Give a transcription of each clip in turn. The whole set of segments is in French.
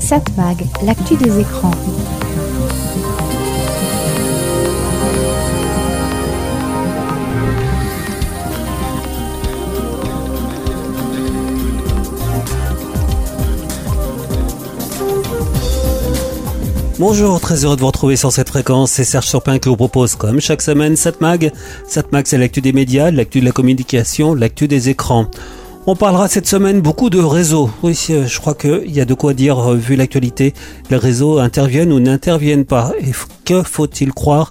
Satmag, l'actu des écrans. Bonjour, très heureux de vous retrouver sur cette fréquence. C'est Serge Surpin qui vous propose, comme chaque semaine, Satmag. Satmag, c'est l'actu des médias, l'actu de la communication, l'actu des écrans. On parlera cette semaine beaucoup de réseaux. Oui, euh, je crois qu'il y a de quoi dire euh, vu l'actualité. Les réseaux interviennent ou n'interviennent pas. Et que faut-il croire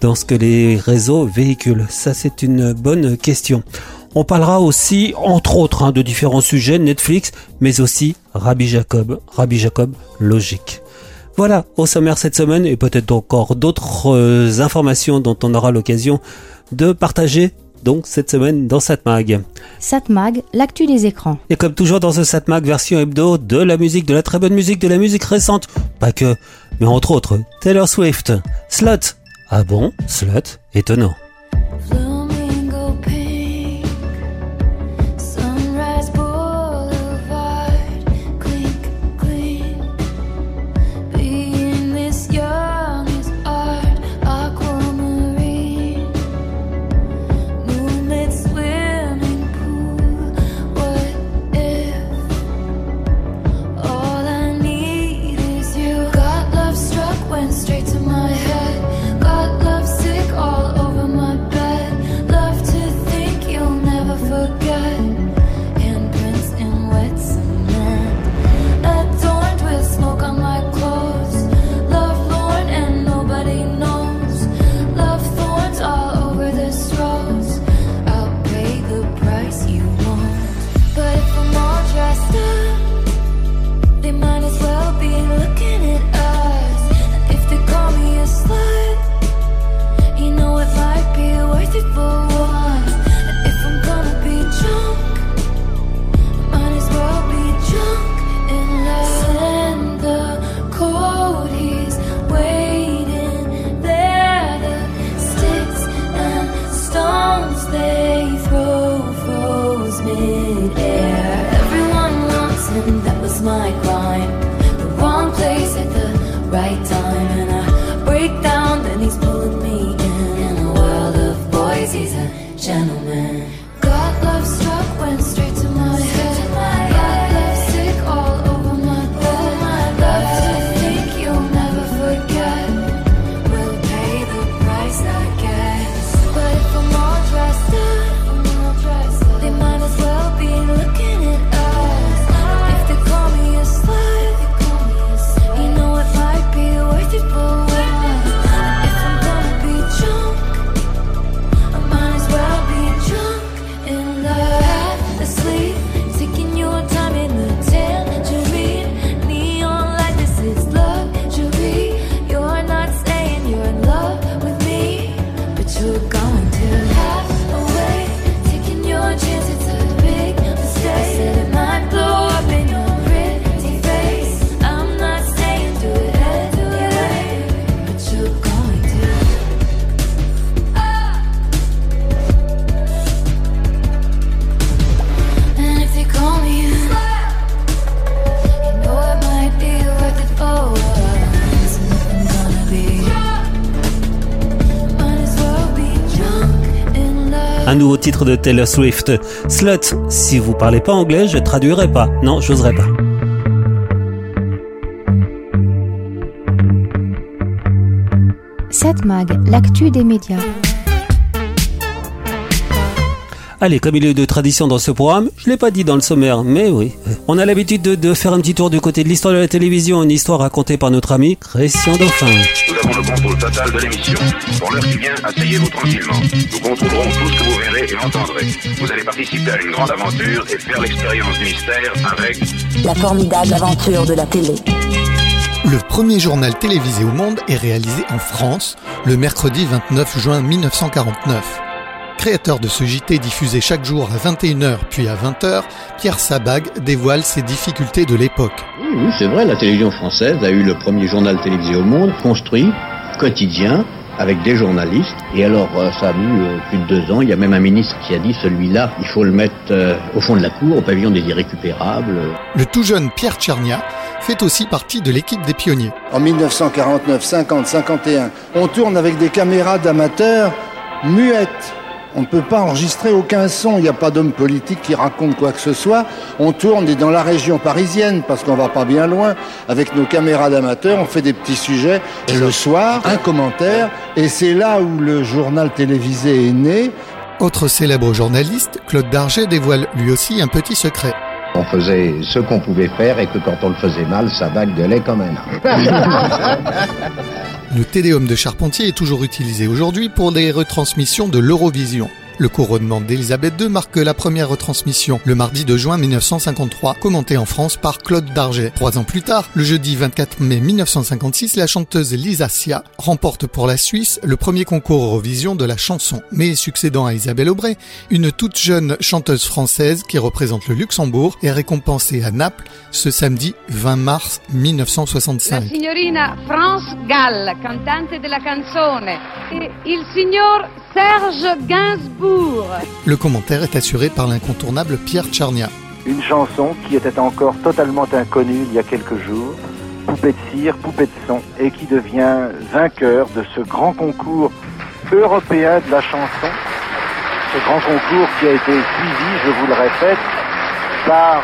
dans ce que les réseaux véhiculent? Ça, c'est une bonne question. On parlera aussi, entre autres, hein, de différents sujets, Netflix, mais aussi Rabbi Jacob. Rabbi Jacob, logique. Voilà, au sommaire cette semaine, et peut-être encore d'autres euh, informations dont on aura l'occasion de partager donc cette semaine dans Satmag. Satmag, l'actu des écrans. Et comme toujours dans ce Satmag version hebdo, de la musique, de la très bonne musique, de la musique récente, pas que, mais entre autres, Taylor Swift, Slot. Ah bon, Slot, étonnant. Titre de Taylor Swift. Slut, si vous parlez pas anglais, je traduirai pas. Non, j'oserais pas. Cette mag, l'actu des médias. Allez, comme il est de tradition dans ce programme, je l'ai pas dit dans le sommaire, mais oui. On a l'habitude de, faire un petit tour du côté de l'histoire de la télévision, une histoire racontée par notre ami Christian Dauphin. Nous avons le contrôle total de l'émission. Pour l'heure qui vient, asseyez-vous tranquillement. Nous contrôlerons tout ce que vous verrez et entendrez. Vous allez participer à une grande aventure et faire l'expérience du mystère avec... La formidable aventure de la télé. Le premier journal télévisé au monde est réalisé en France le mercredi 29 juin 1949. Créateur de ce JT diffusé chaque jour à 21h puis à 20h, Pierre Sabag dévoile ses difficultés de l'époque. Oui, c'est vrai, la télévision française a eu le premier journal télévisé au monde, construit, quotidien, avec des journalistes. Et alors, euh, ça a mis euh, plus de deux ans. Il y a même un ministre qui a dit celui-là, il faut le mettre euh, au fond de la cour, au pavillon des irrécupérables. Le tout jeune Pierre Tchernia fait aussi partie de l'équipe des pionniers. En 1949, 50, 51, on tourne avec des caméras d'amateurs muettes. On ne peut pas enregistrer aucun son, il n'y a pas d'homme politique qui raconte quoi que ce soit. On tourne et dans la région parisienne, parce qu'on va pas bien loin, avec nos caméras d'amateurs, on fait des petits sujets. Et le soir, un commentaire, et c'est là où le journal télévisé est né. Autre célèbre journaliste, Claude Darget dévoile lui aussi un petit secret. On faisait ce qu'on pouvait faire et que quand on le faisait mal, ça gueulait comme un Le téléhomme de Charpentier est toujours utilisé aujourd'hui pour les retransmissions de l'Eurovision. Le couronnement d'Elisabeth II marque la première retransmission le mardi de juin 1953, commentée en France par Claude Darget. Trois ans plus tard, le jeudi 24 mai 1956, la chanteuse Lisa Sia remporte pour la Suisse le premier concours Eurovision de la chanson. Mais succédant à Isabelle Aubray, une toute jeune chanteuse française qui représente le Luxembourg est récompensée à Naples ce samedi 20 mars 1965. La signorina France Gall, cantante della canzone, e il signor Serge Gainsbourg. Le commentaire est assuré par l'incontournable Pierre Tcharnia. Une chanson qui était encore totalement inconnue il y a quelques jours, Poupée de cire, Poupée de son, et qui devient vainqueur de ce grand concours européen de la chanson. Ce grand concours qui a été suivi, je vous le répète, par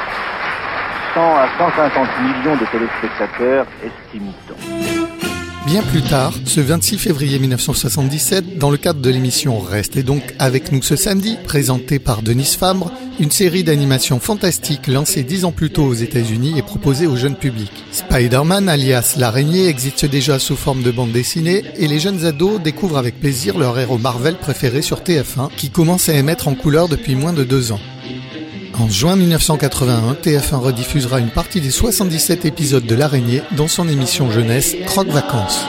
100 à 150 millions de téléspectateurs, estime-t-on. Bien plus tard, ce 26 février 1977, dans le cadre de l'émission Restez donc avec nous ce samedi, présentée par Denise Fabre, une série d'animations fantastiques lancée dix ans plus tôt aux États-Unis et proposée au jeune public. Spider-Man, alias l'araignée, existe déjà sous forme de bande dessinée et les jeunes ados découvrent avec plaisir leur héros Marvel préféré sur TF1, qui commence à émettre en couleur depuis moins de deux ans. En juin 1981, TF1 rediffusera une partie des 77 épisodes de L'Araignée dans son émission jeunesse Croque Vacances.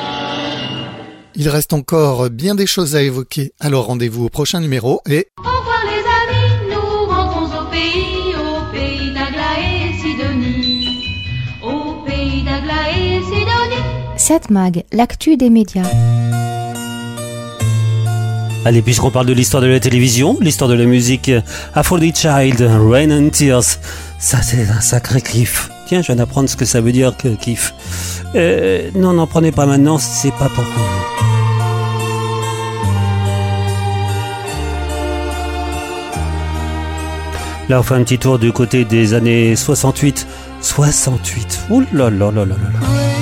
Il reste encore bien des choses à évoquer, alors rendez-vous au prochain numéro et... Au revoir les amis, nous rentrons au pays, au pays d'Agla et Sidonie. Au pays d'Agla et Sidonie. 7 Mag, l'actu des médias. Allez, puisqu'on parle de l'histoire de la télévision, l'histoire de la musique, Aphrodite Child, Rain and Tears, ça c'est un sacré kiff. Tiens, je viens d'apprendre ce que ça veut dire que kiff. Euh, non, n'en prenez pas maintenant, c'est pas pour vous. Là, on fait un petit tour du côté des années 68. 68. Ouh là là là là là là.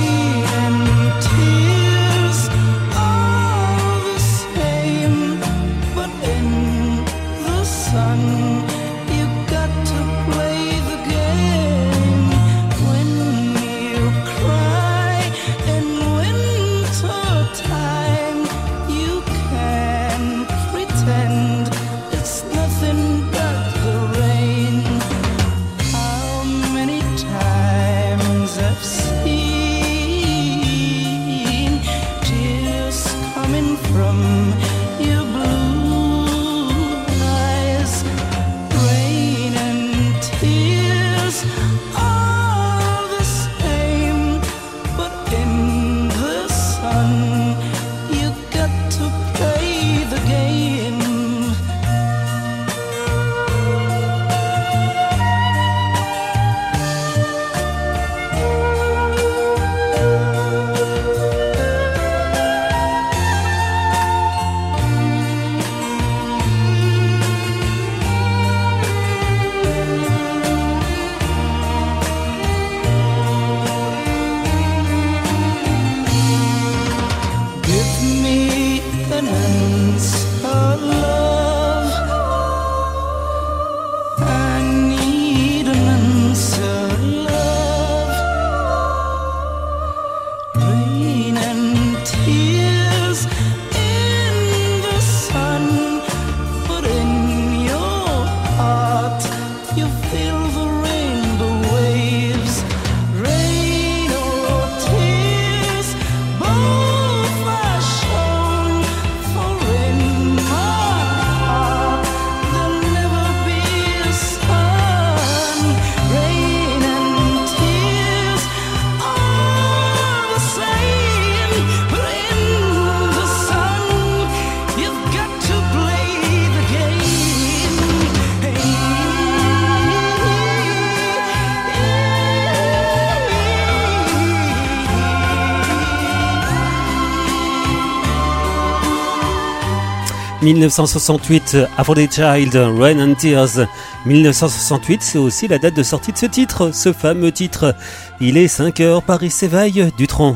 1968, Aphrodite Child, Rain and Tears. 1968, c'est aussi la date de sortie de ce titre, ce fameux titre. Il est 5 heures, Paris s'éveille, Dutron.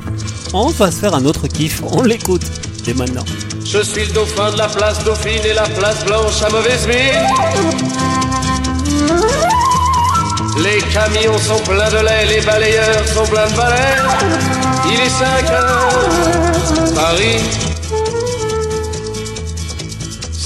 On va se faire un autre kiff, on l'écoute dès maintenant. Je suis le dauphin de la place Dauphine et la place Blanche à mauvaise mine. Les camions sont pleins de lait, les balayeurs sont pleins de balais. Il est 5 heures, Paris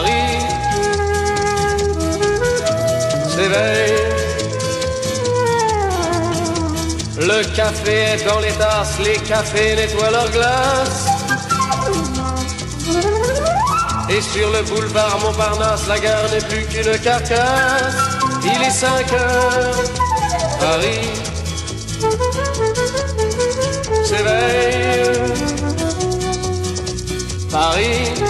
Paris s'éveille. Le café est dans les tasses, les cafés nettoient leurs glaces. Et sur le boulevard Montparnasse, la gare n'est plus qu'une carcasse. Il est 5 heures, Paris s'éveille. Paris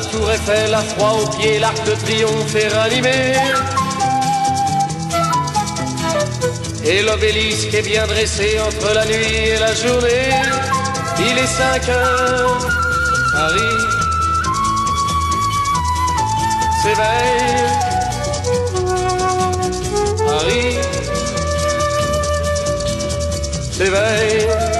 La tour Eiffel a froid aux pieds, l'arc de triomphe est ranimé. Et l'obélisque est bien dressé entre la nuit et la journée. Il est 5 heures, Paris s'éveille. Paris s'éveille.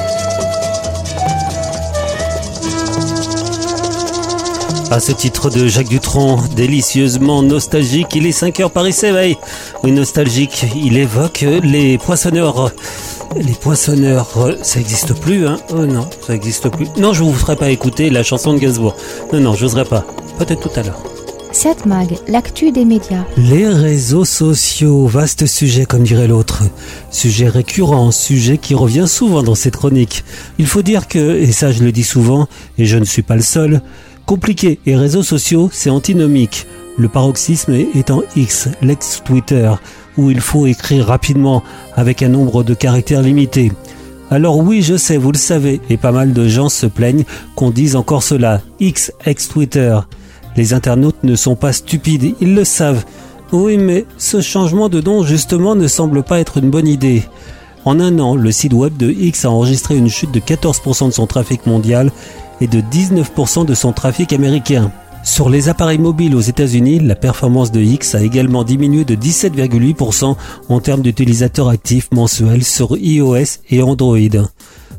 À ce titre de Jacques Dutronc, délicieusement nostalgique, il est 5 heures Paris s'éveille. Oui, nostalgique, il évoque les poissonneurs. Les poissonneurs, ça n'existe plus, hein Oh non, ça n'existe plus. Non, je vous ferai pas écouter la chanson de Gainsbourg. Non, non, j'oserais pas. Peut-être tout à l'heure. 7 Mag, l'actu des médias. Les réseaux sociaux, vaste sujet comme dirait l'autre. Sujet récurrent, sujet qui revient souvent dans cette chronique. Il faut dire que, et ça je le dis souvent, et je ne suis pas le seul, compliqué et réseaux sociaux, c'est antinomique. Le paroxysme étant X, l'ex-Twitter, où il faut écrire rapidement avec un nombre de caractères limité. Alors oui, je sais, vous le savez, et pas mal de gens se plaignent qu'on dise encore cela, X, ex-Twitter. Les internautes ne sont pas stupides, ils le savent. Oui, mais ce changement de nom justement ne semble pas être une bonne idée. En un an, le site web de X a enregistré une chute de 14% de son trafic mondial et de 19% de son trafic américain. Sur les appareils mobiles aux États-Unis, la performance de X a également diminué de 17,8% en termes d'utilisateurs actifs mensuels sur iOS et Android.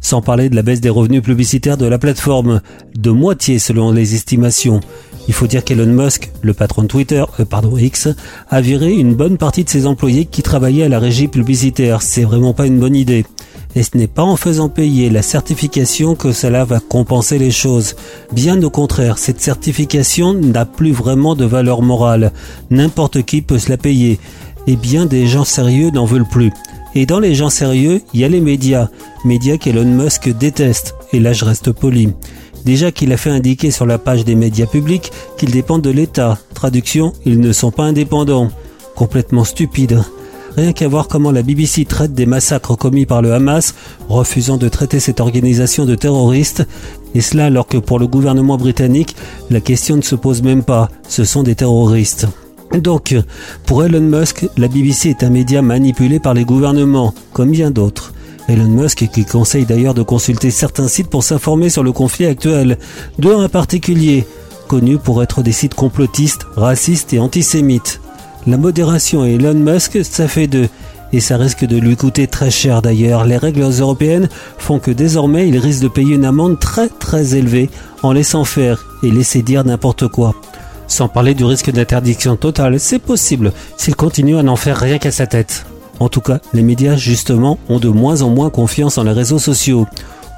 Sans parler de la baisse des revenus publicitaires de la plateforme, de moitié selon les estimations. Il faut dire qu'Elon Musk, le patron de Twitter, euh, pardon X, a viré une bonne partie de ses employés qui travaillaient à la régie publicitaire. C'est vraiment pas une bonne idée. Et ce n'est pas en faisant payer la certification que cela va compenser les choses. Bien au contraire, cette certification n'a plus vraiment de valeur morale. N'importe qui peut se la payer. Et bien des gens sérieux n'en veulent plus. Et dans les gens sérieux, il y a les médias. Médias qu'Elon Musk déteste. Et là, je reste poli. Déjà qu'il a fait indiquer sur la page des médias publics qu'ils dépendent de l'État. Traduction, ils ne sont pas indépendants. Complètement stupide. Rien qu'à voir comment la BBC traite des massacres commis par le Hamas, refusant de traiter cette organisation de terroristes, Et cela alors que pour le gouvernement britannique, la question ne se pose même pas, ce sont des terroristes. Donc, pour Elon Musk, la BBC est un média manipulé par les gouvernements, comme bien d'autres. Elon Musk qui conseille d'ailleurs de consulter certains sites pour s'informer sur le conflit actuel, deux en particulier, connus pour être des sites complotistes, racistes et antisémites. La modération et Elon Musk, ça fait deux. Et ça risque de lui coûter très cher d'ailleurs. Les règles européennes font que désormais il risque de payer une amende très très élevée en laissant faire et laisser dire n'importe quoi. Sans parler du risque d'interdiction totale, c'est possible s'il continue à n'en faire rien qu'à sa tête. En tout cas, les médias justement ont de moins en moins confiance en les réseaux sociaux.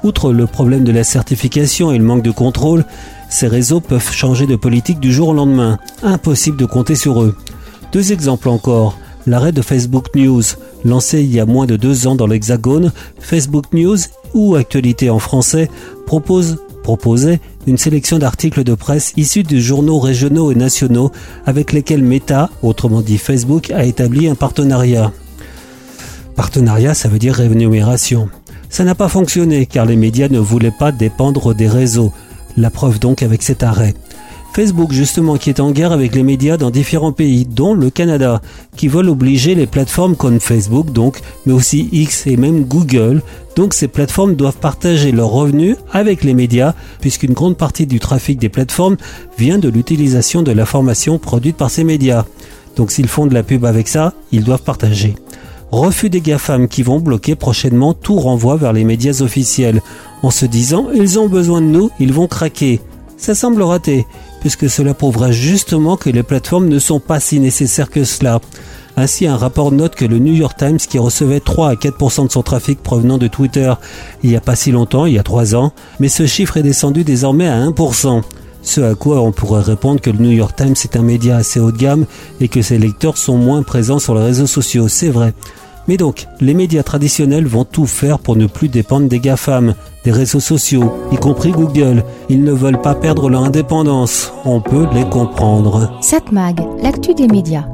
Outre le problème de la certification et le manque de contrôle, ces réseaux peuvent changer de politique du jour au lendemain. Impossible de compter sur eux. Deux exemples encore. L'arrêt de Facebook News, lancé il y a moins de deux ans dans l'Hexagone, Facebook News ou Actualité en français propose proposait une sélection d'articles de presse issus de journaux régionaux et nationaux avec lesquels Meta, autrement dit Facebook, a établi un partenariat. Partenariat, ça veut dire rémunération. Ça n'a pas fonctionné car les médias ne voulaient pas dépendre des réseaux. La preuve donc avec cet arrêt. Facebook justement qui est en guerre avec les médias dans différents pays, dont le Canada, qui veulent obliger les plateformes comme Facebook donc, mais aussi X et même Google. Donc ces plateformes doivent partager leurs revenus avec les médias, puisqu'une grande partie du trafic des plateformes vient de l'utilisation de l'information produite par ces médias. Donc s'ils font de la pub avec ça, ils doivent partager. Refus des GAFAM qui vont bloquer prochainement tout renvoi vers les médias officiels, en se disant ils ont besoin de nous, ils vont craquer. Ça semble raté, puisque cela prouverait justement que les plateformes ne sont pas si nécessaires que cela. Ainsi, un rapport note que le New York Times, qui recevait 3 à 4% de son trafic provenant de Twitter il n'y a pas si longtemps, il y a 3 ans, mais ce chiffre est descendu désormais à 1%. Ce à quoi on pourrait répondre que le New York Times est un média assez haut de gamme et que ses lecteurs sont moins présents sur les réseaux sociaux, c'est vrai. Mais donc, les médias traditionnels vont tout faire pour ne plus dépendre des GAFAM, des réseaux sociaux, y compris Google. Ils ne veulent pas perdre leur indépendance. On peut les comprendre. Satmag, l'actu des médias.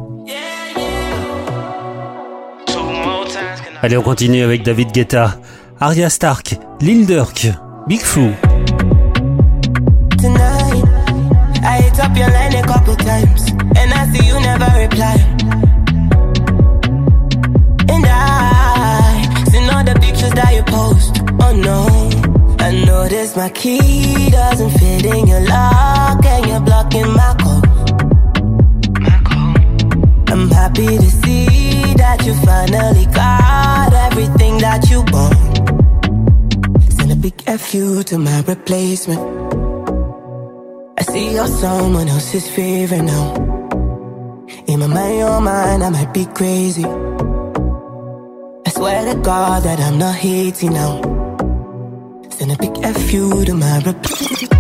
Allez, on continue avec David Guetta, Arya Stark, Lil Durk, Big Flo. Tonight, I hit up your line a couple times, and I see you never reply. Noticed my key doesn't fit in your lock, and you're blocking my call. I'm happy to see that you finally got everything that you want. Send a big FU to my replacement. I see you're someone else's favorite now. In my mind, your mind, I might be crazy. I swear to God that I'm not hating now. Send a big FU to my replacement.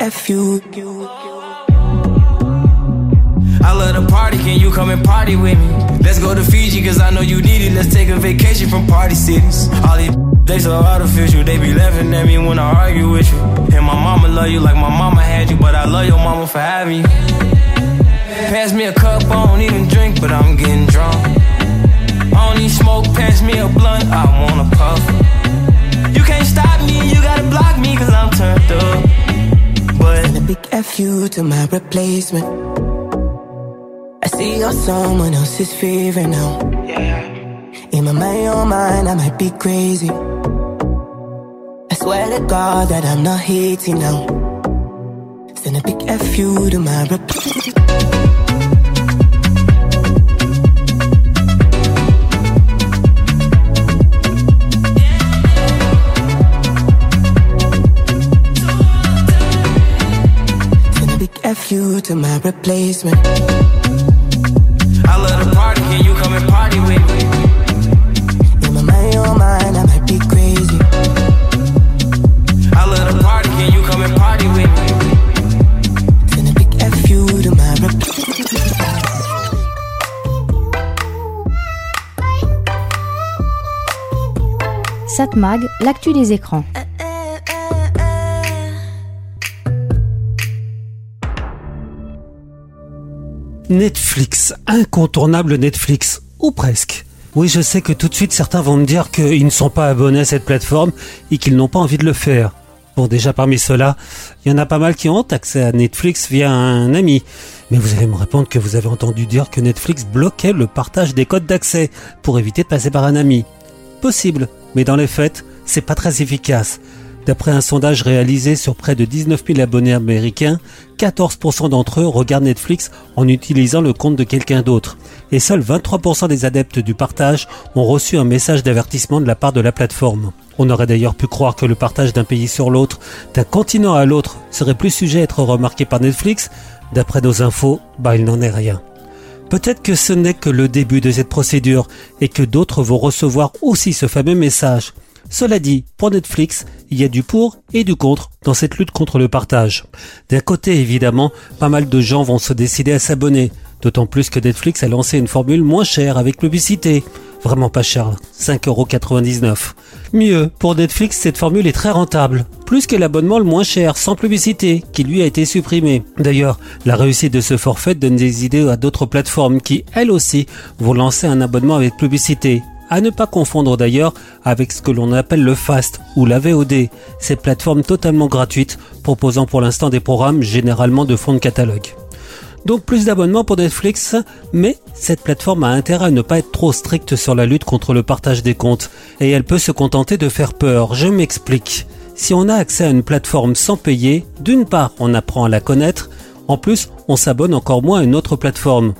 F you. I love the party, can you come and party with me? Let's go to Fiji, cause I know you need it. Let's take a vacation from party cities. All these they so artificial, they be laughing at me when I argue with you. And my mama love you like my mama had you, but I love your mama for having you. Pass me a cup, I don't even drink, but I'm getting drunk. I need smoke, pass me a blunt, I wanna puff. You can't stop me, you gotta block me, cause I'm turned up. But Send a big FU to my replacement. See you're someone else's favorite now. In my mind, your mind, I might be crazy. I swear to God that I'm not hating now. Send a big FU to my replacement. Send a big FU to my replacement. Satmag, l'actu des écrans. Netflix, incontournable Netflix, ou presque. Oui, je sais que tout de suite certains vont me dire qu'ils ne sont pas abonnés à cette plateforme et qu'ils n'ont pas envie de le faire. Bon, déjà parmi ceux-là, il y en a pas mal qui ont accès à Netflix via un ami. Mais vous allez me répondre que vous avez entendu dire que Netflix bloquait le partage des codes d'accès pour éviter de passer par un ami. Possible, mais dans les faits, c'est pas très efficace. D'après un sondage réalisé sur près de 19 000 abonnés américains, 14% d'entre eux regardent Netflix en utilisant le compte de quelqu'un d'autre. Et seuls 23% des adeptes du partage ont reçu un message d'avertissement de la part de la plateforme. On aurait d'ailleurs pu croire que le partage d'un pays sur l'autre, d'un continent à l'autre, serait plus sujet à être remarqué par Netflix. D'après nos infos, bah il n'en est rien. Peut-être que ce n'est que le début de cette procédure et que d'autres vont recevoir aussi ce fameux message. Cela dit, pour Netflix, il y a du pour et du contre dans cette lutte contre le partage. D'un côté, évidemment, pas mal de gens vont se décider à s'abonner, d'autant plus que Netflix a lancé une formule moins chère avec publicité. Vraiment pas cher, 5,99€. Mieux, pour Netflix, cette formule est très rentable. Plus que l'abonnement le moins cher, sans publicité, qui lui a été supprimé. D'ailleurs, la réussite de ce forfait donne des idées à d'autres plateformes qui, elles aussi, vont lancer un abonnement avec publicité. À ne pas confondre d'ailleurs avec ce que l'on appelle le FAST ou la VOD, ces plateformes totalement gratuites proposant pour l'instant des programmes généralement de fonds de catalogue. Donc plus d'abonnements pour Netflix, mais cette plateforme a intérêt à ne pas être trop stricte sur la lutte contre le partage des comptes, et elle peut se contenter de faire peur. Je m'explique. Si on a accès à une plateforme sans payer, d'une part on apprend à la connaître, en plus on s'abonne encore moins à une autre plateforme.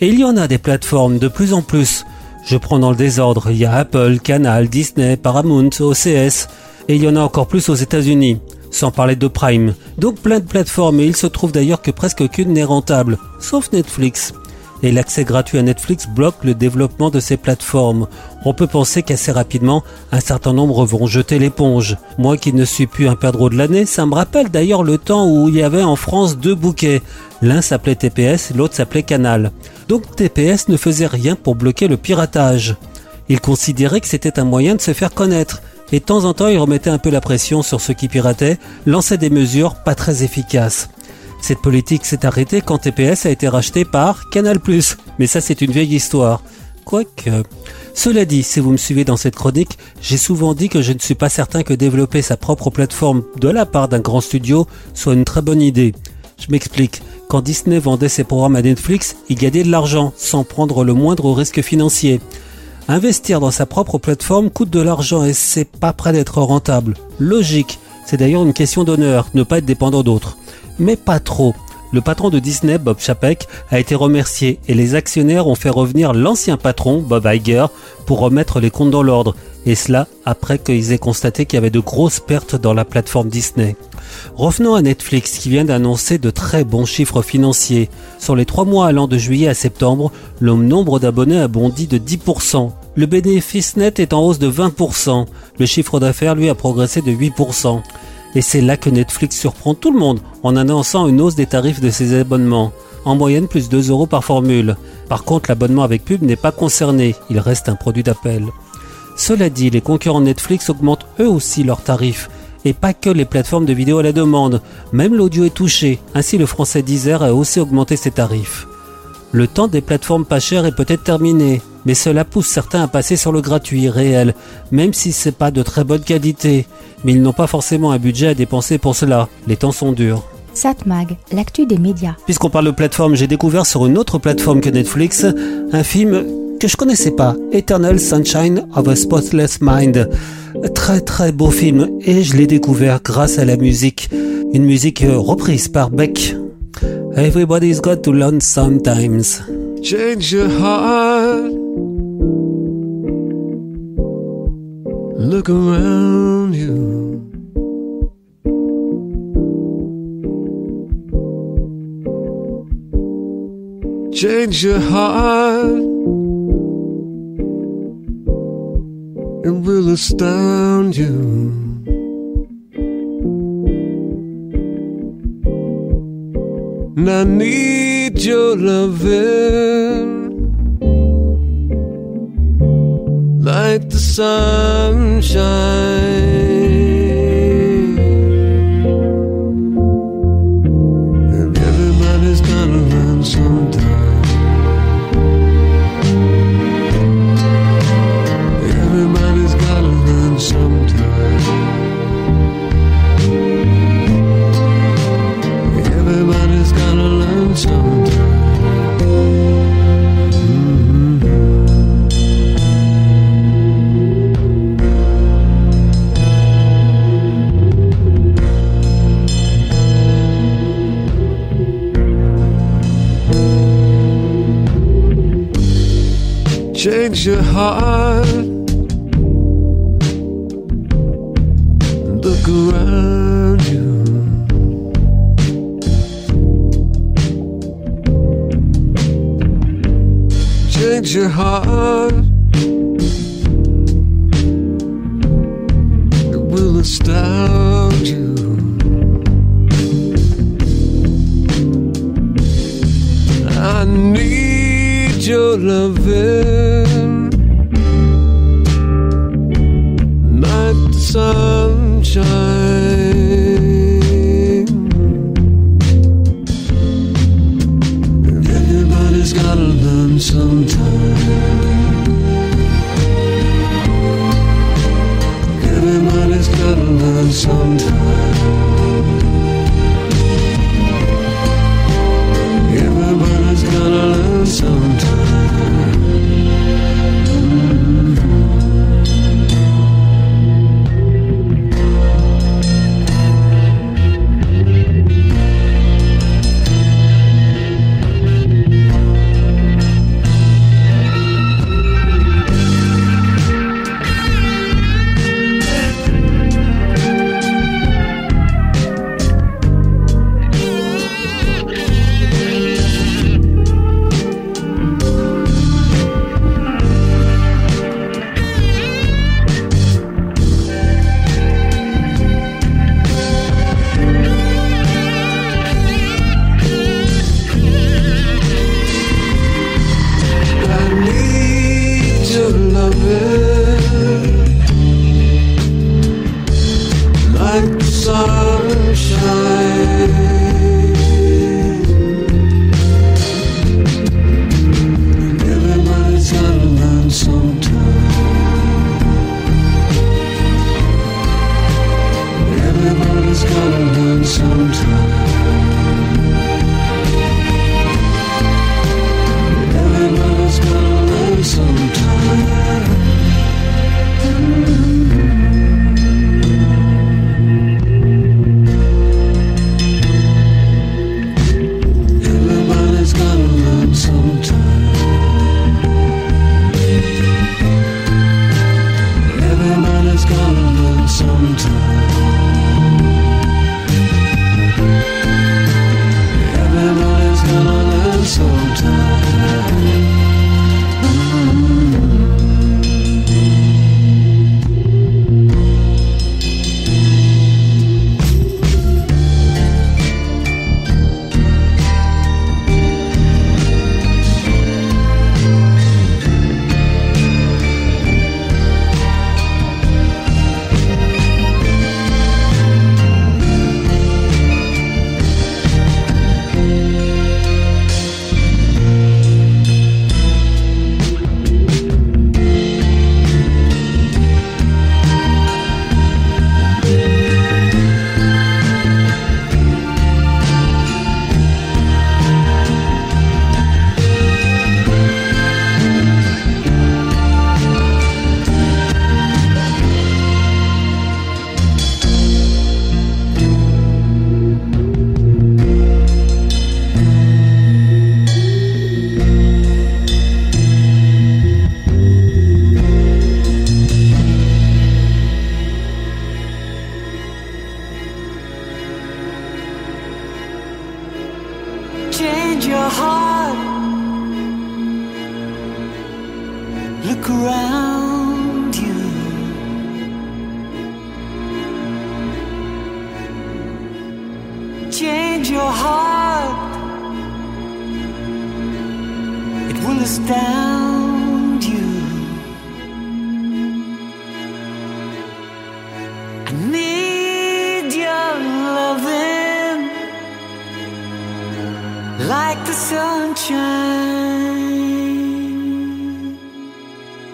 Et il y en a des plateformes de plus en plus. Je prends dans le désordre, il y a Apple, Canal, Disney, Paramount, OCS, et il y en a encore plus aux États-Unis, sans parler de Prime. Donc plein de plateformes, et il se trouve d'ailleurs que presque aucune n'est rentable, sauf Netflix. Et l'accès gratuit à Netflix bloque le développement de ces plateformes. On peut penser qu'assez rapidement, un certain nombre vont jeter l'éponge. Moi qui ne suis plus un perdreau de l'année, ça me rappelle d'ailleurs le temps où il y avait en France deux bouquets. L'un s'appelait TPS, l'autre s'appelait Canal. Donc TPS ne faisait rien pour bloquer le piratage. Il considérait que c'était un moyen de se faire connaître. Et de temps en temps, il remettait un peu la pression sur ceux qui pirataient, lançait des mesures pas très efficaces. Cette politique s'est arrêtée quand TPS a été racheté par Canal+. Mais ça, c'est une vieille histoire. Quoique... Cela dit, si vous me suivez dans cette chronique, j'ai souvent dit que je ne suis pas certain que développer sa propre plateforme de la part d'un grand studio soit une très bonne idée. Je m'explique. Quand Disney vendait ses programmes à Netflix, il gagnait de l'argent sans prendre le moindre risque financier. Investir dans sa propre plateforme coûte de l'argent et c'est pas prêt d'être rentable. Logique. C'est d'ailleurs une question d'honneur, ne pas être dépendant d'autres mais pas trop. Le patron de Disney, Bob Chapek, a été remercié et les actionnaires ont fait revenir l'ancien patron, Bob Iger, pour remettre les comptes dans l'ordre. Et cela après qu'ils aient constaté qu'il y avait de grosses pertes dans la plateforme Disney. Revenons à Netflix qui vient d'annoncer de très bons chiffres financiers. Sur les trois mois allant de juillet à septembre, le nombre d'abonnés a bondi de 10%. Le bénéfice net est en hausse de 20%. Le chiffre d'affaires, lui, a progressé de 8%. Et c'est là que Netflix surprend tout le monde en annonçant une hausse des tarifs de ses abonnements. En moyenne plus 2 euros par formule. Par contre, l'abonnement avec pub n'est pas concerné, il reste un produit d'appel. Cela dit, les concurrents Netflix augmentent eux aussi leurs tarifs. Et pas que les plateformes de vidéo à la demande, même l'audio est touché. Ainsi, le français Deezer a aussi augmenté ses tarifs. Le temps des plateformes pas chères est peut-être terminé, mais cela pousse certains à passer sur le gratuit réel, même si c'est pas de très bonne qualité. Mais ils n'ont pas forcément un budget à dépenser pour cela. Les temps sont durs. Satmag, l'actu des médias. Puisqu'on parle de plateforme, j'ai découvert sur une autre plateforme que Netflix un film que je connaissais pas, Eternal Sunshine of a Spotless Mind. Très très beau film et je l'ai découvert grâce à la musique. Une musique reprise par Beck. Everybody's got to learn sometimes. Change your heart. Look around you. Change your heart. It will astound you. And I need your loving like the sunshine. breaks your heart. Look around you. Change your heart.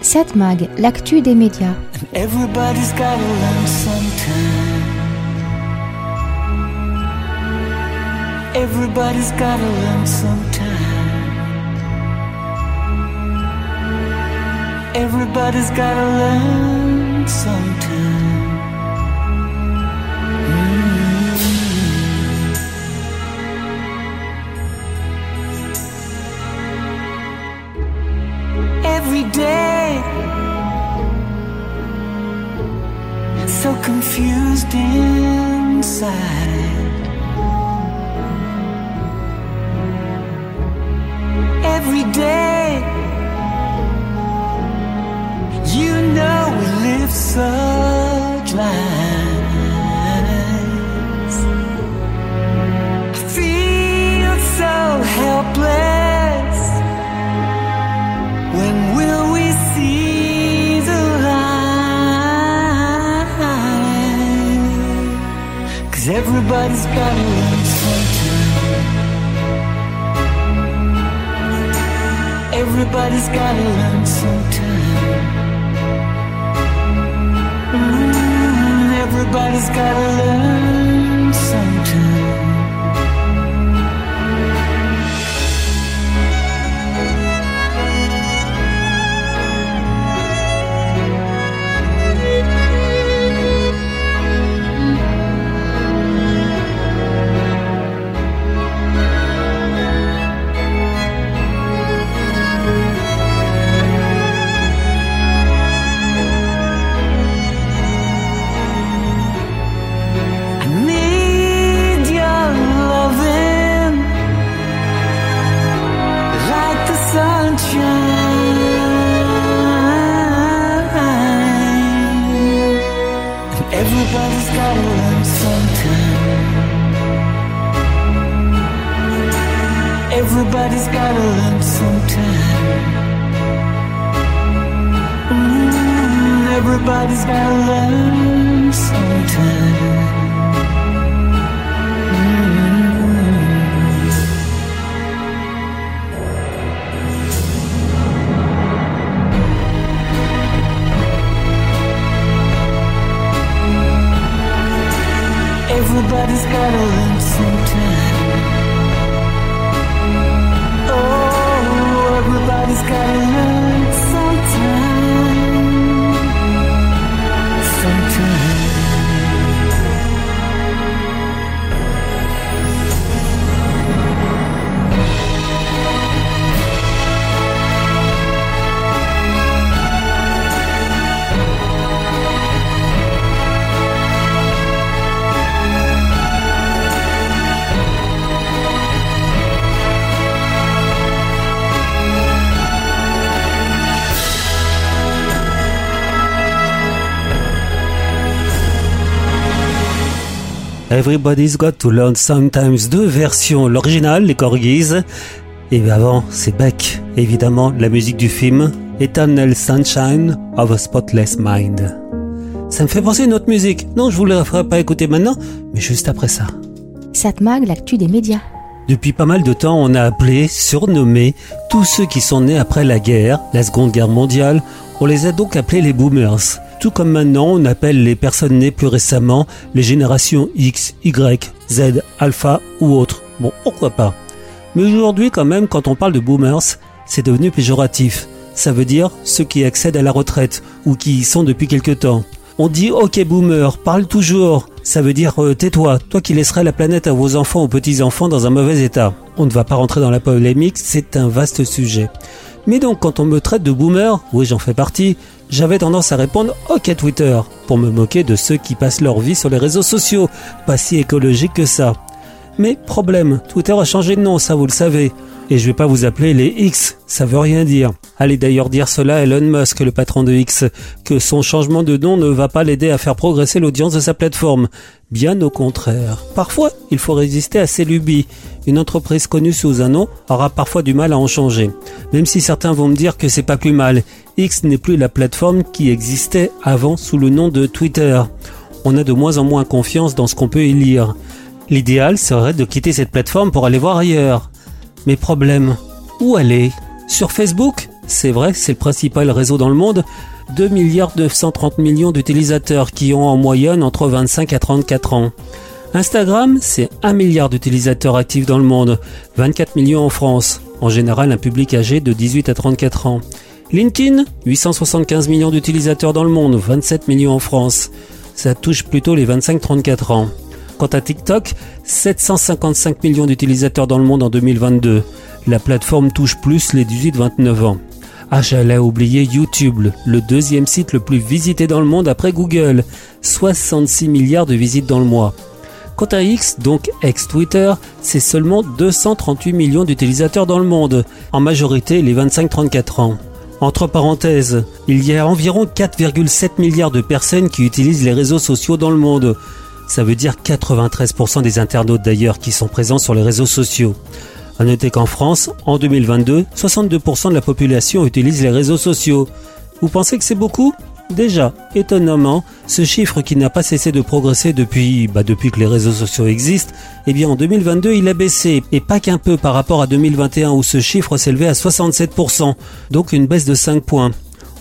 Cette mag, l'actu des médias. Everybody's gotta sometime. Everybody's gotta learn sometime. every day. So confused inside. Every day, you know we live such lives. I feel so helpless. When will we see the light? Cause everybody's gotta learn sometime. Everybody's gotta learn sometime. Mm, everybody's gotta learn Everybody's Got to Learn Sometimes, deux versions, l'original, les Corgis, et avant, c'est Beck, évidemment, la musique du film Eternal Sunshine of a Spotless Mind. Ça me fait penser à une autre musique. Non, je vous la ferai pas écouter maintenant, mais juste après ça. Satmag, l'actu des médias. Depuis pas mal de temps, on a appelé, surnommé tous ceux qui sont nés après la guerre, la Seconde Guerre mondiale, on les a donc appelés les boomers. Tout comme maintenant, on appelle les personnes nées plus récemment les générations X, Y, Z, Alpha ou autres. Bon, pourquoi pas. Mais aujourd'hui, quand même, quand on parle de boomers, c'est devenu péjoratif. Ça veut dire ceux qui accèdent à la retraite ou qui y sont depuis quelque temps. On dit ok boomer, parle toujours. Ça veut dire euh, tais-toi, toi qui laisserais la planète à vos enfants ou petits-enfants dans un mauvais état. On ne va pas rentrer dans la polémique, c'est un vaste sujet. Mais donc quand on me traite de boomer, oui j'en fais partie, j'avais tendance à répondre ok Twitter, pour me moquer de ceux qui passent leur vie sur les réseaux sociaux, pas si écologique que ça. Mais problème, Twitter a changé de nom, ça vous le savez. Et je vais pas vous appeler les X, ça veut rien dire. Allez d'ailleurs dire cela à Elon Musk, le patron de X, que son changement de nom ne va pas l'aider à faire progresser l'audience de sa plateforme. Bien au contraire. Parfois, il faut résister à ses lubies. Une entreprise connue sous un nom aura parfois du mal à en changer. Même si certains vont me dire que c'est pas plus mal. X n'est plus la plateforme qui existait avant sous le nom de Twitter. On a de moins en moins confiance dans ce qu'on peut y lire. L'idéal serait de quitter cette plateforme pour aller voir ailleurs. Mais problème, où aller? Sur Facebook? C'est vrai, c'est le principal réseau dans le monde. 2 milliards 930 millions d'utilisateurs qui ont en moyenne entre 25 à 34 ans. Instagram, c'est 1 milliard d'utilisateurs actifs dans le monde, 24 millions en France, en général un public âgé de 18 à 34 ans. LinkedIn, 875 millions d'utilisateurs dans le monde, 27 millions en France. Ça touche plutôt les 25-34 ans. Quant à TikTok, 755 millions d'utilisateurs dans le monde en 2022. La plateforme touche plus les 18-29 ans. Ah, j'allais oublier YouTube, le deuxième site le plus visité dans le monde après Google. 66 milliards de visites dans le mois. Quant à X, donc ex-Twitter, c'est seulement 238 millions d'utilisateurs dans le monde, en majorité les 25-34 ans. Entre parenthèses, il y a environ 4,7 milliards de personnes qui utilisent les réseaux sociaux dans le monde. Ça veut dire 93% des internautes d'ailleurs qui sont présents sur les réseaux sociaux. À noter qu'en France, en 2022, 62% de la population utilise les réseaux sociaux. Vous pensez que c'est beaucoup? Déjà, étonnamment, ce chiffre qui n'a pas cessé de progresser depuis, bah depuis que les réseaux sociaux existent, eh bien en 2022 il a baissé, et pas qu'un peu par rapport à 2021 où ce chiffre s'élevait à 67%, donc une baisse de 5 points.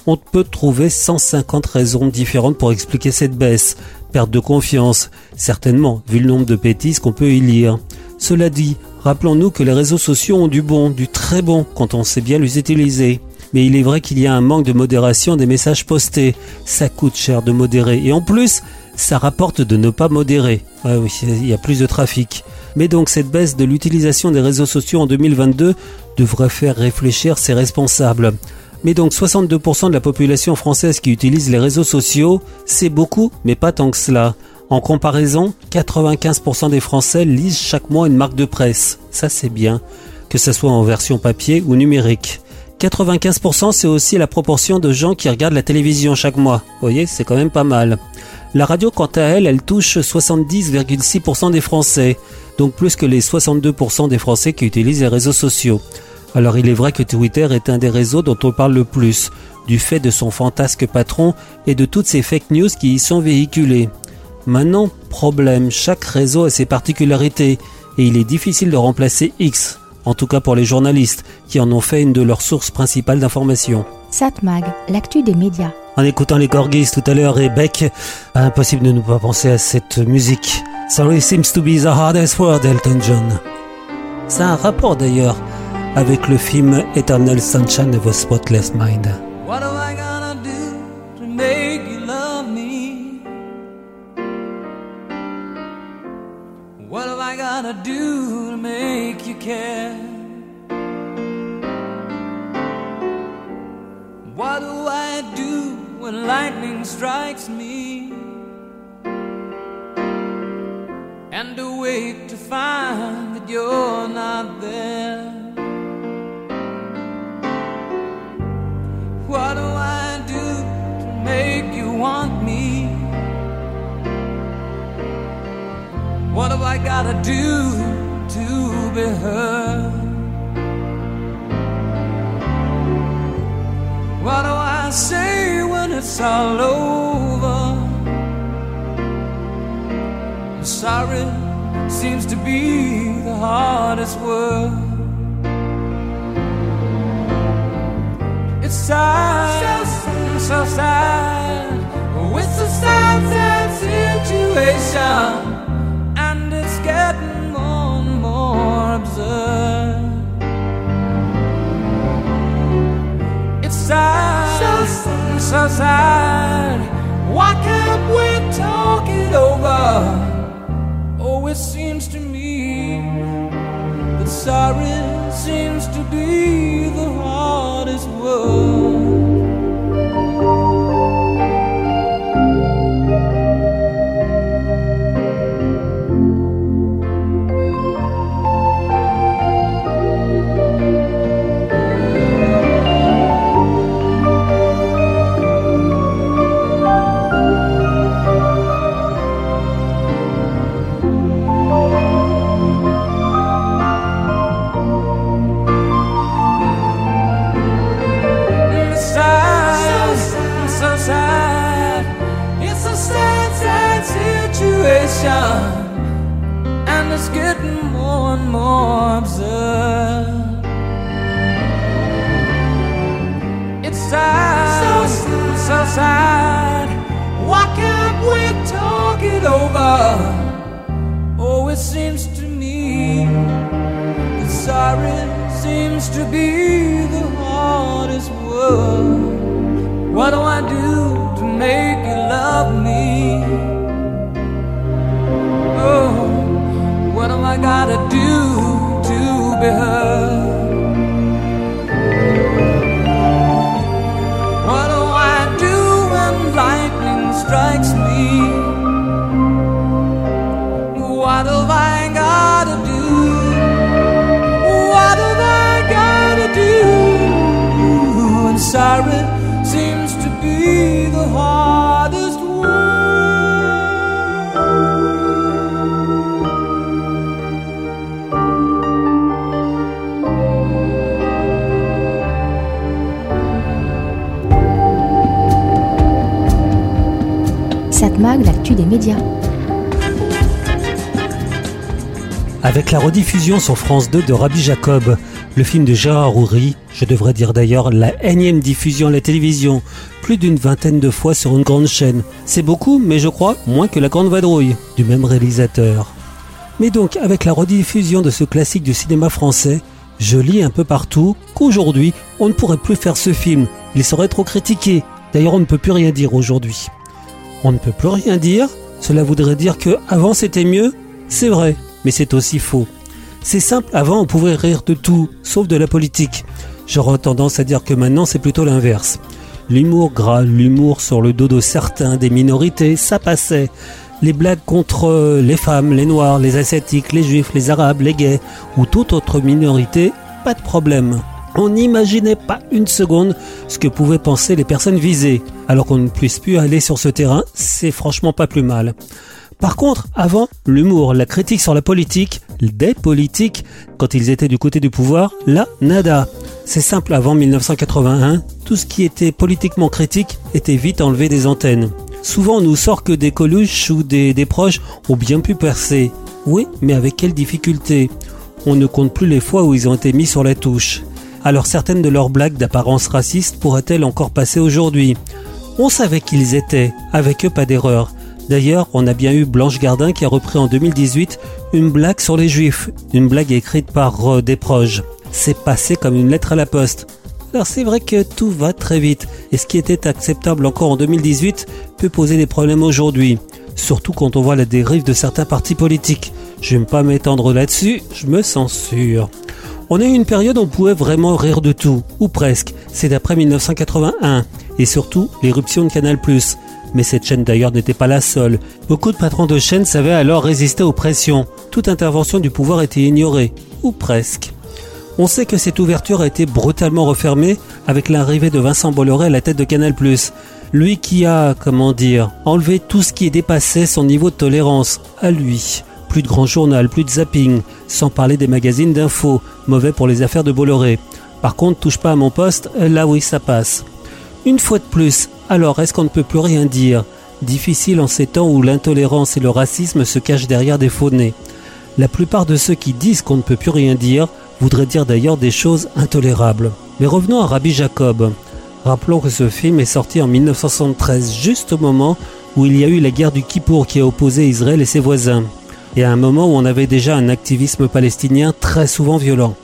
On peut trouver 150 raisons différentes pour expliquer cette baisse. Perte de confiance, certainement, vu le nombre de bêtises qu'on peut y lire. Cela dit, rappelons-nous que les réseaux sociaux ont du bon, du très bon, quand on sait bien les utiliser mais il est vrai qu'il y a un manque de modération des messages postés. Ça coûte cher de modérer et en plus, ça rapporte de ne pas modérer. Oui, il y a plus de trafic. Mais donc cette baisse de l'utilisation des réseaux sociaux en 2022 devrait faire réfléchir ses responsables. Mais donc 62% de la population française qui utilise les réseaux sociaux, c'est beaucoup, mais pas tant que cela. En comparaison, 95% des Français lisent chaque mois une marque de presse. Ça c'est bien, que ce soit en version papier ou numérique. 95% c'est aussi la proportion de gens qui regardent la télévision chaque mois. Vous voyez, c'est quand même pas mal. La radio, quant à elle, elle touche 70,6% des Français, donc plus que les 62% des Français qui utilisent les réseaux sociaux. Alors il est vrai que Twitter est un des réseaux dont on parle le plus, du fait de son fantasque patron et de toutes ces fake news qui y sont véhiculées. Maintenant, problème, chaque réseau a ses particularités, et il est difficile de remplacer X, en tout cas pour les journalistes, qui en ont fait une de leurs sources principales d'information. Satmag, l'actu des médias. En écoutant les Corgis tout à l'heure et Beck, impossible de ne pas penser à cette musique. Sorry seems to be the hardest word, Elton John. A un rapport d'ailleurs avec le film Eternal Sunshine of a Spotless Mind. What am I gonna do to make you love me? What am I gonna do to make you care? What do I do when lightning strikes me? And awake to find that you're not there. What do I do to make you want me? What have I gotta do to be heard? What do I say when it's all over? Sorry seems to be the hardest word. It's sad, so, so sad. Oh, it's a sad, sad situation, and it's getting more and more absurd. It's sad, so, so sad. Why can't we talk it over? Oh, it seems to me that sorry seems to be the sad. Why can't we talk it over? Oh, it seems to me that sorry seems to be the hardest word. What do I do to make you love me? Oh, what am I gotta do siren seems to be the hardest Satmag, l'actu des médias. Avec la rediffusion sur France 2 de Rabbi Jacob, le film de Gérard Houry, je devrais dire d'ailleurs la énième diffusion à la télévision, plus d'une vingtaine de fois sur une grande chaîne. C'est beaucoup, mais je crois moins que La Grande Vadrouille, du même réalisateur. Mais donc, avec la rediffusion de ce classique du cinéma français, je lis un peu partout qu'aujourd'hui, on ne pourrait plus faire ce film. Il serait trop critiqué. D'ailleurs, on ne peut plus rien dire aujourd'hui. On ne peut plus rien dire Cela voudrait dire que avant c'était mieux C'est vrai, mais c'est aussi faux. C'est simple, avant on pouvait rire de tout, sauf de la politique. J'aurais tendance à dire que maintenant c'est plutôt l'inverse. L'humour gras, l'humour sur le dos de certains, des minorités, ça passait. Les blagues contre les femmes, les noirs, les asiatiques, les juifs, les arabes, les gays ou toute autre minorité, pas de problème. On n'imaginait pas une seconde ce que pouvaient penser les personnes visées. Alors qu'on ne puisse plus aller sur ce terrain, c'est franchement pas plus mal. Par contre, avant, l'humour, la critique sur la politique, des politiques, quand ils étaient du côté du pouvoir, là, nada. C'est simple, avant 1981, tout ce qui était politiquement critique était vite enlevé des antennes. Souvent, on nous sort que des coluches ou des, des proches ont bien pu percer. Oui, mais avec quelle difficulté On ne compte plus les fois où ils ont été mis sur la touche. Alors certaines de leurs blagues d'apparence raciste pourraient-elles encore passer aujourd'hui? On savait qu'ils étaient, avec eux pas d'erreur. D'ailleurs, on a bien eu Blanche Gardin qui a repris en 2018 une blague sur les juifs, une blague écrite par euh, des proches. C'est passé comme une lettre à la poste. Alors c'est vrai que tout va très vite, et ce qui était acceptable encore en 2018 peut poser des problèmes aujourd'hui, surtout quand on voit la dérive de certains partis politiques. Je ne vais pas m'étendre là-dessus, je me censure. On a eu une période où on pouvait vraiment rire de tout, ou presque. C'est d'après 1981, et surtout l'éruption de Canal+. Mais cette chaîne d'ailleurs n'était pas la seule. Beaucoup de patrons de chaînes savaient alors résister aux pressions. Toute intervention du pouvoir était ignorée, ou presque. On sait que cette ouverture a été brutalement refermée avec l'arrivée de Vincent Bolloré à la tête de Canal+. Lui qui a, comment dire, enlevé tout ce qui dépassait son niveau de tolérance à lui. Plus de grand journal, plus de zapping, sans parler des magazines d'infos, mauvais pour les affaires de Bolloré. Par contre, touche pas à mon poste, là oui, ça passe. Une fois de plus, alors est-ce qu'on ne peut plus rien dire? Difficile en ces temps où l'intolérance et le racisme se cachent derrière des faux nez. La plupart de ceux qui disent qu'on ne peut plus rien dire voudraient dire d'ailleurs des choses intolérables. Mais revenons à Rabbi Jacob. Rappelons que ce film est sorti en 1973, juste au moment où il y a eu la guerre du Kippour qui a opposé Israël et ses voisins, et à un moment où on avait déjà un activisme palestinien très souvent violent.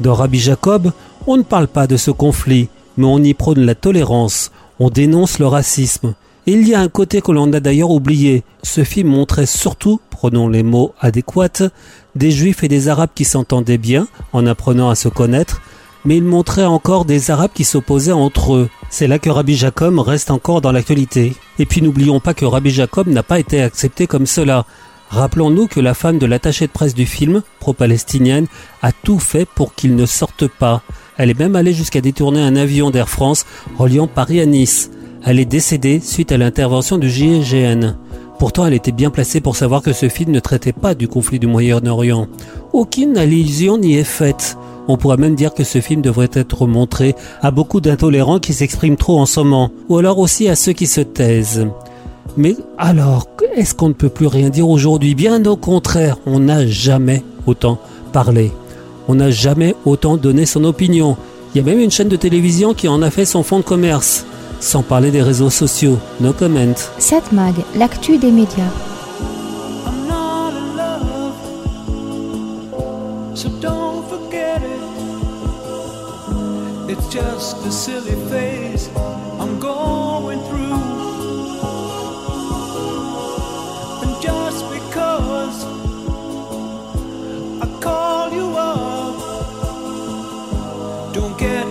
Dans Rabbi Jacob, on ne parle pas de ce conflit, mais on y prône la tolérance, on dénonce le racisme. Et il y a un côté que l'on a d'ailleurs oublié. Ce film montrait surtout, prenons les mots adéquats, des juifs et des arabes qui s'entendaient bien en apprenant à se connaître, mais il montrait encore des arabes qui s'opposaient entre eux. C'est là que Rabbi Jacob reste encore dans l'actualité. Et puis n'oublions pas que Rabbi Jacob n'a pas été accepté comme cela. Rappelons-nous que la femme de l'attaché de presse du film, pro-palestinienne, a tout fait pour qu'il ne sorte pas. Elle est même allée jusqu'à détourner un avion d'Air France reliant Paris à Nice. Elle est décédée suite à l'intervention du GIGN. Pourtant, elle était bien placée pour savoir que ce film ne traitait pas du conflit du Moyen-Orient. Aucune allusion n'y est faite. On pourrait même dire que ce film devrait être montré à beaucoup d'intolérants qui s'expriment trop en ce moment, ou alors aussi à ceux qui se taisent. Mais alors, est-ce qu'on ne peut plus rien dire aujourd'hui? Bien au contraire, on n'a jamais autant parlé. On n'a jamais autant donné son opinion. Il y a même une chaîne de télévision qui en a fait son fonds de commerce. Sans parler des réseaux sociaux. No comment. Cette mag, l'actu des médias. Just a silly call you up, don't get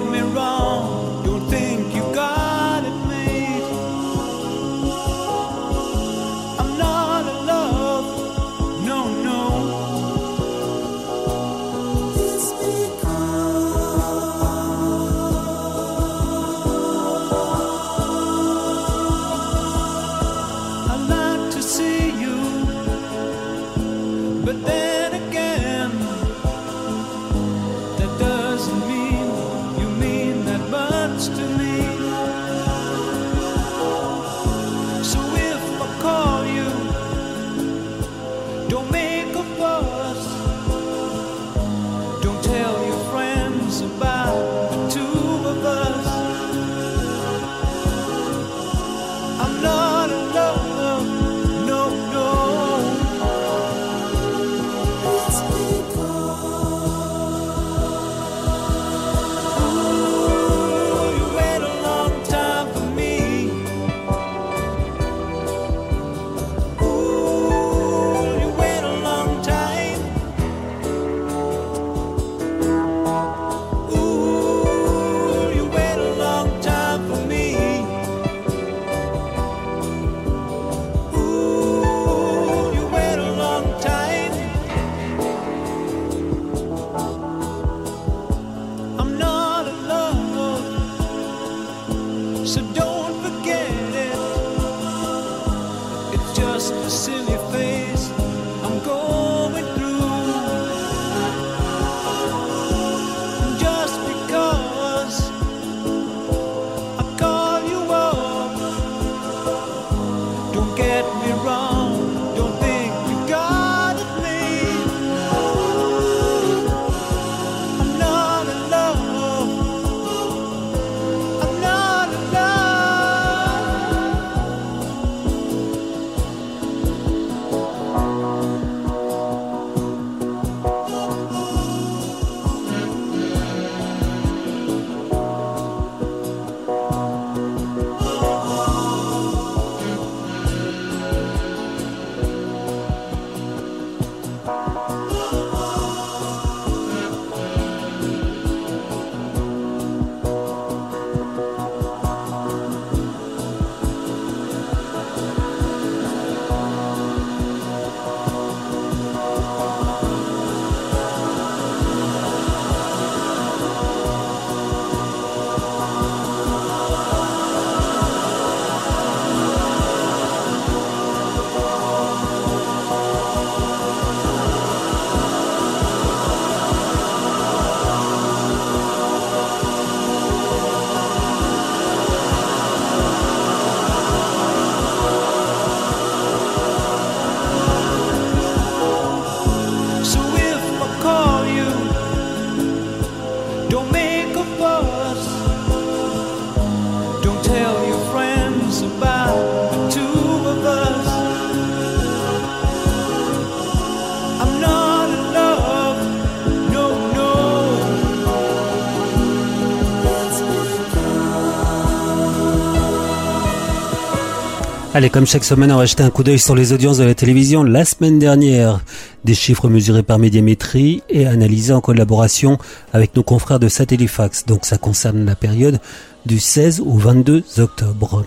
Allez, comme chaque semaine, on va jeter un coup d'œil sur les audiences de la télévision la semaine dernière. Des chiffres mesurés par médiamétrie et analysés en collaboration avec nos confrères de Satellifax. Donc ça concerne la période du 16 au 22 octobre.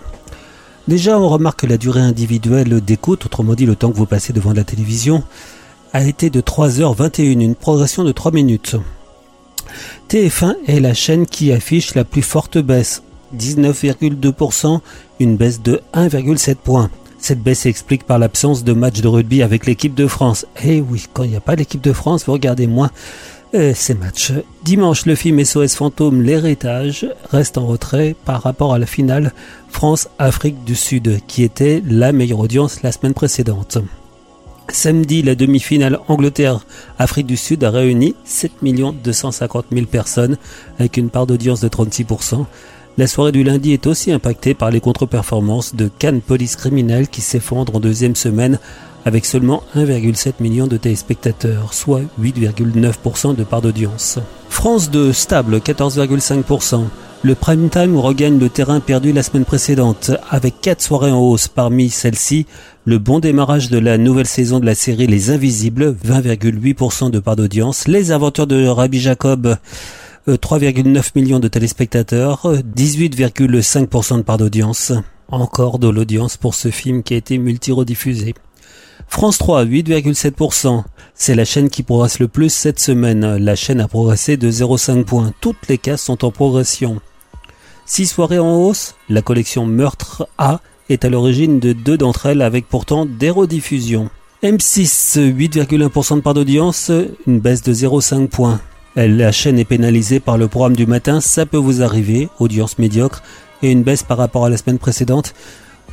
Déjà, on remarque que la durée individuelle d'écoute, autrement dit le temps que vous passez devant la télévision, a été de 3h21, une progression de 3 minutes. TF1 est la chaîne qui affiche la plus forte baisse, 19,2%, une baisse de 1,7 points. Cette baisse s'explique par l'absence de match de rugby avec l'équipe de France. Eh oui, quand il n'y a pas l'équipe de France, vous regardez moins euh, ces matchs. Dimanche, le film SOS Fantôme L'Héritage reste en retrait par rapport à la finale France-Afrique du Sud, qui était la meilleure audience la semaine précédente. Samedi, la demi-finale Angleterre-Afrique du Sud a réuni 7 250 000 personnes avec une part d'audience de 36%. La soirée du lundi est aussi impactée par les contre-performances de Cannes Police Criminelle qui s'effondre en deuxième semaine avec seulement 1,7 million de téléspectateurs, soit 8,9% de part d'audience. France 2 stable 14,5%. Le prime time regagne le terrain perdu la semaine précédente avec 4 soirées en hausse parmi celles-ci. Le bon démarrage de la nouvelle saison de la série Les Invisibles, 20,8% de part d'audience. Les aventures de Rabbi Jacob, 3,9 millions de téléspectateurs, euh, 18,5% de part d'audience. Encore de l'audience pour ce film qui a été multi-rediffusé. France 3, 8,7%. C'est la chaîne qui progresse le plus cette semaine. La chaîne a progressé de 0,5 points. Toutes les cases sont en progression. 6 soirées en hausse. La collection Meurtre A est à l'origine de deux d'entre elles avec pourtant des rediffusions. M6, 8,1% de part d'audience, une baisse de 0,5 points. La chaîne est pénalisée par le programme du matin, ça peut vous arriver, audience médiocre, et une baisse par rapport à la semaine précédente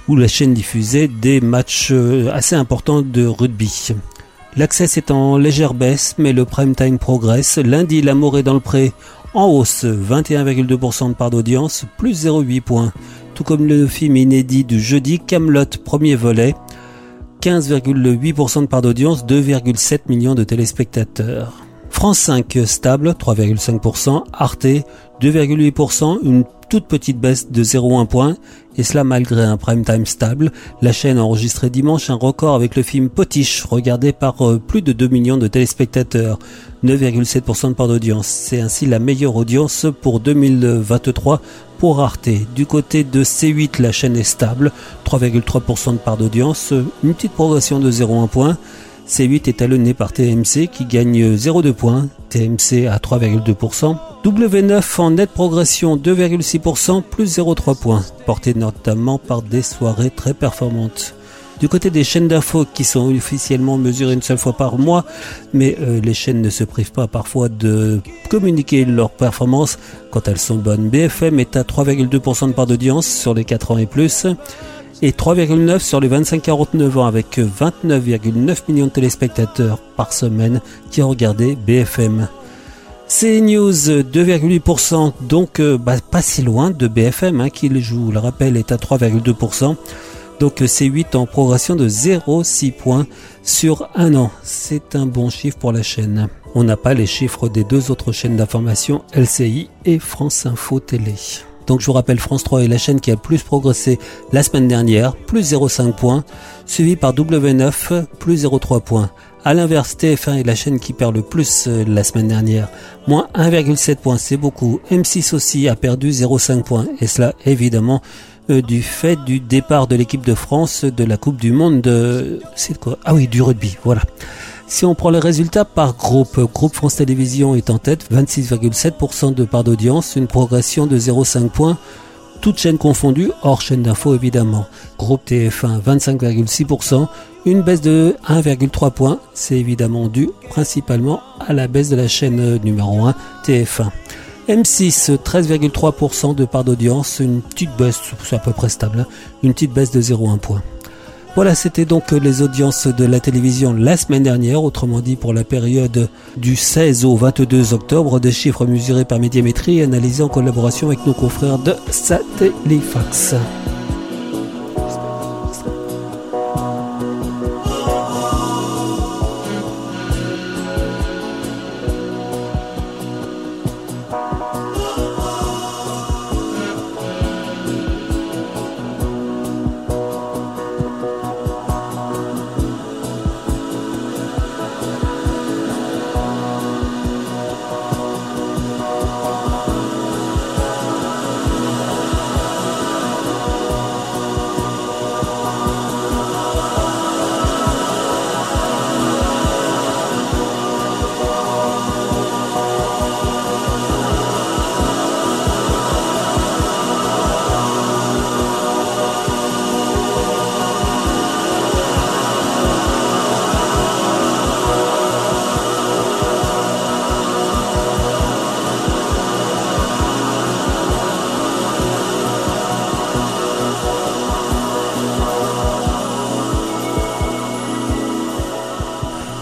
où la chaîne diffusait des matchs euh, assez importants de rugby. L'accès est en légère baisse, mais le prime time progresse. Lundi, L'amour est dans le pré en hausse, 21,2% de part d'audience, plus 0,8 points. Tout comme le film inédit du jeudi, Camelot, premier volet, 15,8% de part d'audience, 2,7 millions de téléspectateurs. France 5 stable, 3,5%, Arte 2,8%, une toute petite baisse de 0,1 point, et cela malgré un prime time stable. La chaîne a enregistré dimanche un record avec le film Potiche, regardé par euh, plus de 2 millions de téléspectateurs, 9,7% de part d'audience. C'est ainsi la meilleure audience pour 2023 pour Arte. Du côté de C8, la chaîne est stable, 3,3% de part d'audience, une petite progression de 0,1 point. C8 est talonné par TMC qui gagne 0,2 points, TMC à 3,2%. W9 en nette progression 2,6%, plus 0,3 points, porté notamment par des soirées très performantes. Du côté des chaînes d'infos qui sont officiellement mesurées une seule fois par mois, mais euh, les chaînes ne se privent pas parfois de communiquer leurs performances quand elles sont bonnes. BFM est à 3,2% de part d'audience sur les 4 ans et plus et 3,9 sur les 25-49 ans avec 29,9 millions de téléspectateurs par semaine qui ont regardé BFM. CNews 2,8% donc euh, bah, pas si loin de BFM hein, qui le joue, le rappel est à 3,2%. Donc C8 en progression de 0,6 points sur un an. C'est un bon chiffre pour la chaîne. On n'a pas les chiffres des deux autres chaînes d'information, LCI et France Info Télé. Donc je vous rappelle, France 3 est la chaîne qui a le plus progressé la semaine dernière, plus 0,5 points, suivi par W9, plus 0,3 points. A l'inverse, TF1 est la chaîne qui perd le plus euh, la semaine dernière, moins 1,7 points, c'est beaucoup. M6 aussi a perdu 0,5 points, et cela évidemment euh, du fait du départ de l'équipe de France de la Coupe du Monde de... C'est quoi? Ah oui, du rugby, voilà. Si on prend les résultats par groupe, groupe France Télévisions est en tête, 26,7% de part d'audience, une progression de 0,5 points, toutes chaînes confondues, hors chaîne d'info évidemment. Groupe TF1, 25,6%, une baisse de 1,3 points, c'est évidemment dû principalement à la baisse de la chaîne numéro 1, TF1. M6, 13,3% de part d'audience, une petite baisse, c'est à peu près stable, hein. une petite baisse de 0,1 point. Voilà, c'était donc les audiences de la télévision la semaine dernière, autrement dit pour la période du 16 au 22 octobre, des chiffres mesurés par Médiamétrie et analysés en collaboration avec nos confrères de Satellifax.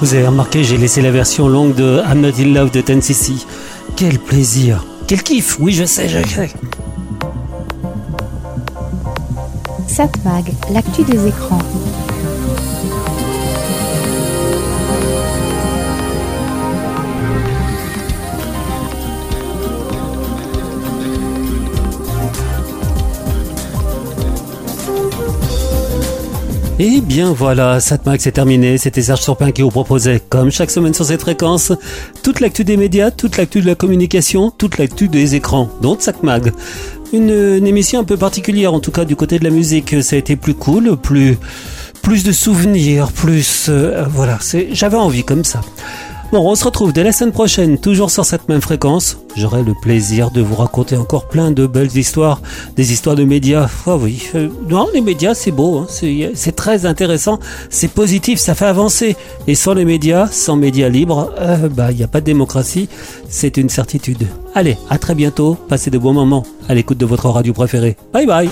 Vous avez remarqué, j'ai laissé la version longue de I'm Not in Love de 10cc. Quel plaisir Quel kiff Oui, je sais, je sais. Satmag, l'actu des écrans. Et bien voilà, Satmax est terminé. C'était Serge Surpin qui vous proposait, comme chaque semaine sur cette fréquence, toute l'actu des médias, toute l'actu de la communication, toute l'actu des écrans, donc Satmag. Une, une, émission un peu particulière, en tout cas du côté de la musique. Ça a été plus cool, plus, plus de souvenirs, plus, euh, voilà. J'avais envie comme ça. Bon, on se retrouve dès la semaine prochaine, toujours sur cette même fréquence. J'aurai le plaisir de vous raconter encore plein de belles histoires, des histoires de médias. Ah oui, euh, non, les médias, c'est beau, hein, c'est très intéressant, c'est positif, ça fait avancer. Et sans les médias, sans médias libres, euh, bah, il n'y a pas de démocratie, c'est une certitude. Allez, à très bientôt, passez de bons moments à l'écoute de votre radio préférée. Bye bye